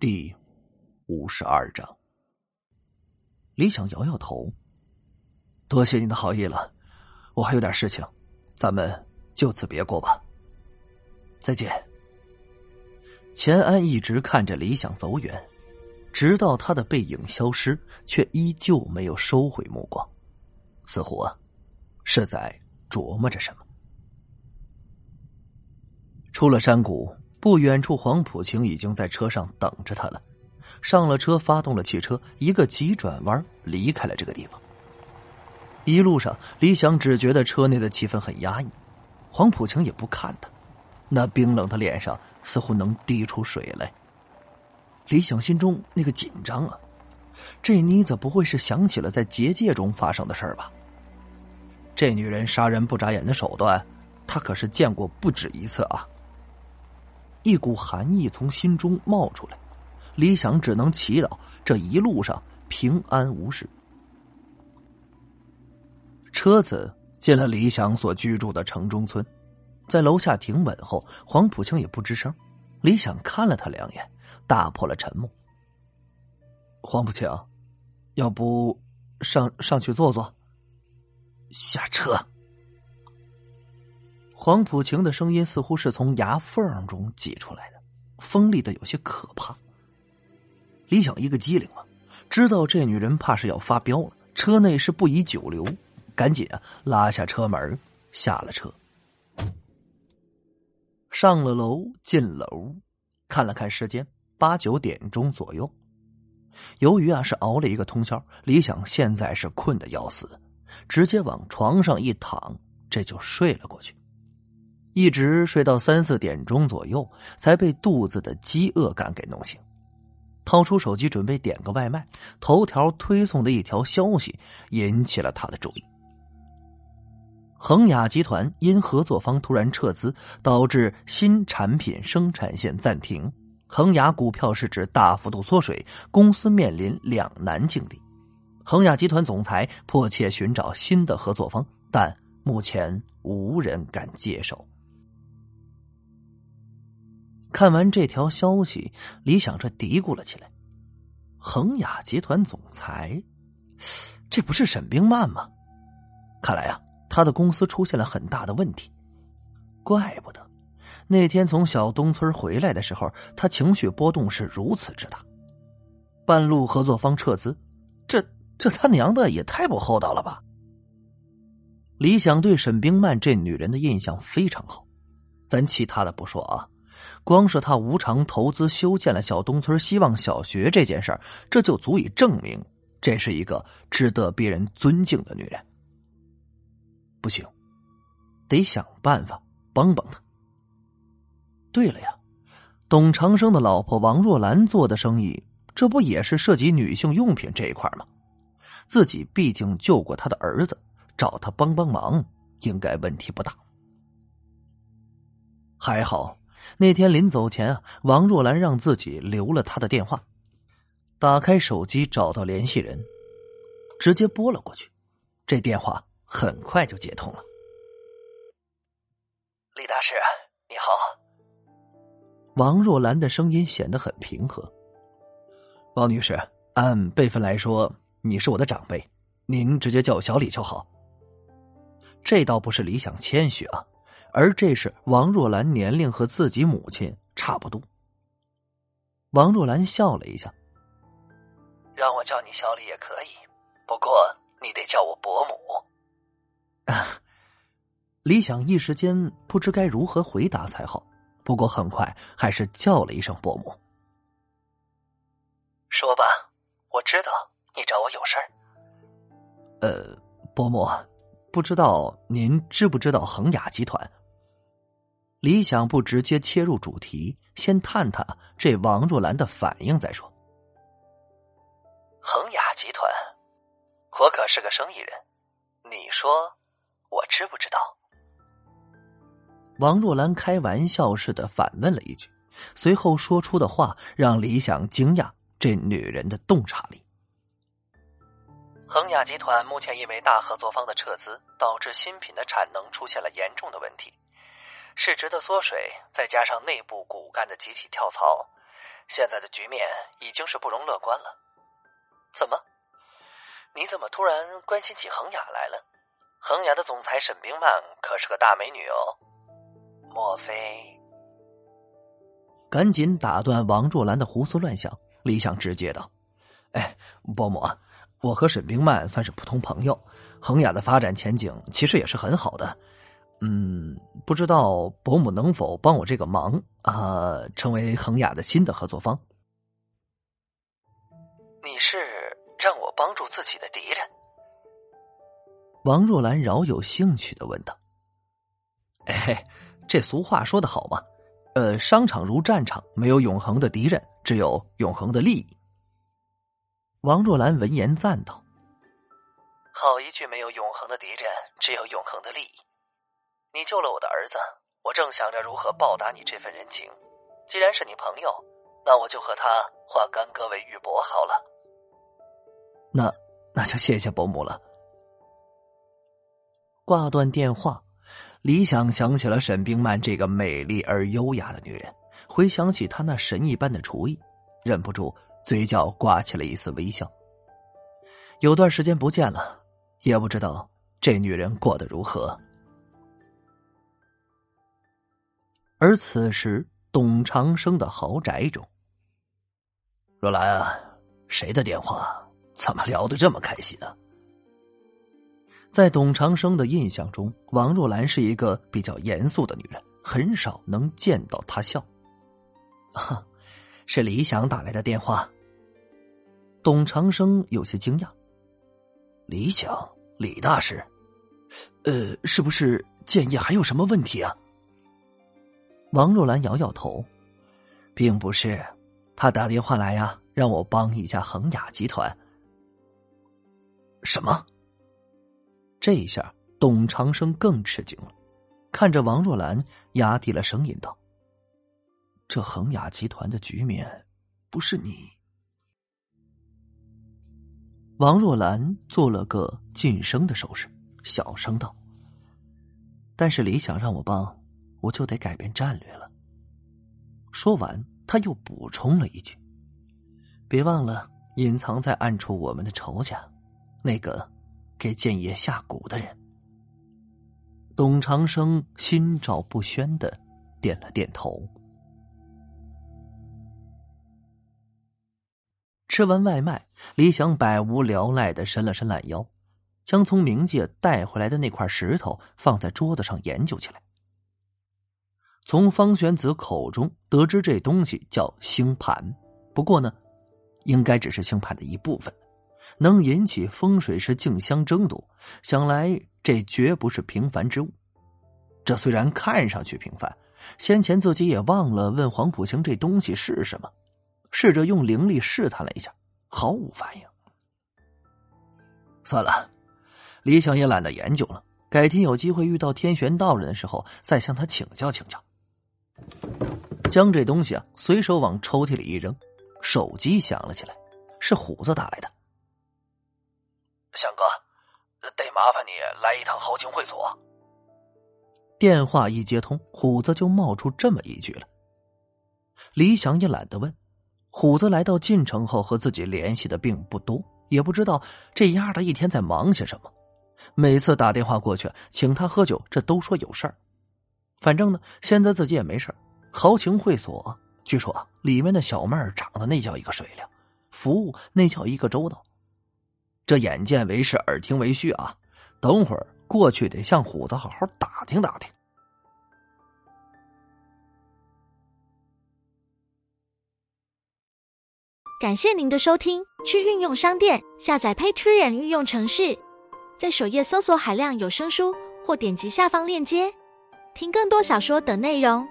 第五十二章，李想摇摇头，多谢你的好意了，我还有点事情，咱们就此别过吧。再见。钱安一直看着李想走远，直到他的背影消失，却依旧没有收回目光，似乎啊是在琢磨着什么。出了山谷。不远处，黄浦晴已经在车上等着他了。上了车，发动了汽车，一个急转弯，离开了这个地方。一路上，李想只觉得车内的气氛很压抑。黄浦晴也不看他，那冰冷的脸上似乎能滴出水来。李想心中那个紧张啊，这妮子不会是想起了在结界中发生的事儿吧？这女人杀人不眨眼的手段，他可是见过不止一次啊。一股寒意从心中冒出来，李想只能祈祷这一路上平安无事。车子进了李想所居住的城中村，在楼下停稳后，黄浦清也不吱声。李想看了他两眼，打破了沉默。黄浦清，要不上上去坐坐？下车。黄浦晴的声音似乎是从牙缝中挤出来的，锋利的有些可怕。李想一个机灵啊，知道这女人怕是要发飙了，车内是不宜久留，赶紧啊拉下车门，下了车，上了楼，进楼，看了看时间，八九点钟左右。由于啊是熬了一个通宵，李想现在是困得要死，直接往床上一躺，这就睡了过去。一直睡到三四点钟左右，才被肚子的饥饿感给弄醒。掏出手机准备点个外卖，头条推送的一条消息引起了他的注意：恒雅集团因合作方突然撤资，导致新产品生产线暂停，恒雅股票市值大幅度缩水，公司面临两难境地。恒雅集团总裁迫切寻找新的合作方，但目前无人敢接手。看完这条消息，李想这嘀咕了起来：“恒雅集团总裁，这不是沈冰曼吗？看来啊，他的公司出现了很大的问题。怪不得那天从小东村回来的时候，他情绪波动是如此之大。半路合作方撤资，这这他娘的也太不厚道了吧！”李想对沈冰曼这女人的印象非常好，咱其他的不说啊。光是他无偿投资修建了小东村希望小学这件事儿，这就足以证明这是一个值得别人尊敬的女人。不行，得想办法帮帮她。对了呀，董长生的老婆王若兰做的生意，这不也是涉及女性用品这一块吗？自己毕竟救过他的儿子，找他帮帮忙，应该问题不大。还好。那天临走前啊，王若兰让自己留了他的电话。打开手机找到联系人，直接拨了过去。这电话很快就接通了。李大师，你好。王若兰的声音显得很平和。王女士，按辈分来说，你是我的长辈，您直接叫我小李就好。这倒不是理想谦虚啊。而这是王若兰年龄和自己母亲差不多。王若兰笑了一下，让我叫你小李也可以，不过你得叫我伯母。啊！李想一时间不知该如何回答才好，不过很快还是叫了一声伯母。说吧，我知道你找我有事儿。呃，伯母，不知道您知不知道恒雅集团？李想不直接切入主题，先探探这王若兰的反应再说。恒雅集团，我可是个生意人，你说我知不知道？王若兰开玩笑似的反问了一句，随后说出的话让李想惊讶这女人的洞察力。恒雅集团目前因为大合作方的撤资，导致新品的产能出现了严重的问题。市值的缩水，再加上内部骨干的集体跳槽，现在的局面已经是不容乐观了。怎么？你怎么突然关心起恒雅来了？恒雅的总裁沈冰曼可是个大美女哦。莫非？赶紧打断王若兰的胡思乱想。李想直接道：“哎，伯母，我和沈冰曼算是普通朋友。恒雅的发展前景其实也是很好的。嗯，不知道伯母能否帮我这个忙啊？成为恒雅的新的合作方。你是让我帮助自己的敌人？”王若兰饶有兴趣的问道：“哎，这俗话说的好嘛。”呃，商场如战场，没有永恒的敌人，只有永恒的利益。王若兰闻言赞道：“好一句没有永恒的敌人，只有永恒的利益。你救了我的儿子，我正想着如何报答你这份人情。既然是你朋友，那我就和他化干戈为玉帛好了。那那就谢谢伯母了。”挂断电话。李想想起了沈冰曼这个美丽而优雅的女人，回想起她那神一般的厨艺，忍不住嘴角挂起了一丝微笑。有段时间不见了，也不知道这女人过得如何。而此时，董长生的豪宅中，若兰啊，谁的电话？怎么聊得这么开心啊？在董长生的印象中，王若兰是一个比较严肃的女人，很少能见到她笑。哈，是李想打来的电话。董长生有些惊讶。李想，李大师，呃，是不是建业还有什么问题啊？王若兰摇摇头，并不是，他打电话来呀，让我帮一下恒雅集团。什么？这一下，董长生更吃惊了，看着王若兰，压低了声音道：“这恒雅集团的局面，不是你。”王若兰做了个噤声的手势，小声道：“但是李想让我帮，我就得改变战略了。”说完，他又补充了一句：“别忘了，隐藏在暗处我们的仇家，那个。”给建业下蛊的人，董长生心照不宣的点了点头。吃完外卖，李想百无聊赖的伸了伸懒腰，将从冥界带回来的那块石头放在桌子上研究起来。从方玄子口中得知，这东西叫星盘，不过呢，应该只是星盘的一部分。能引起风水师竞相争夺，想来这绝不是平凡之物。这虽然看上去平凡，先前自己也忘了问黄浦星这东西是什么，试着用灵力试探了一下，毫无反应。算了，李想也懒得研究了，改天有机会遇到天玄道人的时候再向他请教请教。将这东西啊随手往抽屉里一扔，手机响了起来，是虎子打来的。向哥，得麻烦你来一趟豪情会所。电话一接通，虎子就冒出这么一句了。李想也懒得问，虎子来到晋城后和自己联系的并不多，也不知道这丫的一天在忙些什么。每次打电话过去请他喝酒，这都说有事儿。反正呢，现在自己也没事豪情会所，据说啊里面的小妹儿长得那叫一个水灵，服务那叫一个周到。这眼见为实，耳听为虚啊！等会儿过去得向虎子好好打听打听。感谢您的收听，去运用商店下载 Patreon 运用城市，在首页搜索海量有声书，或点击下方链接听更多小说等内容。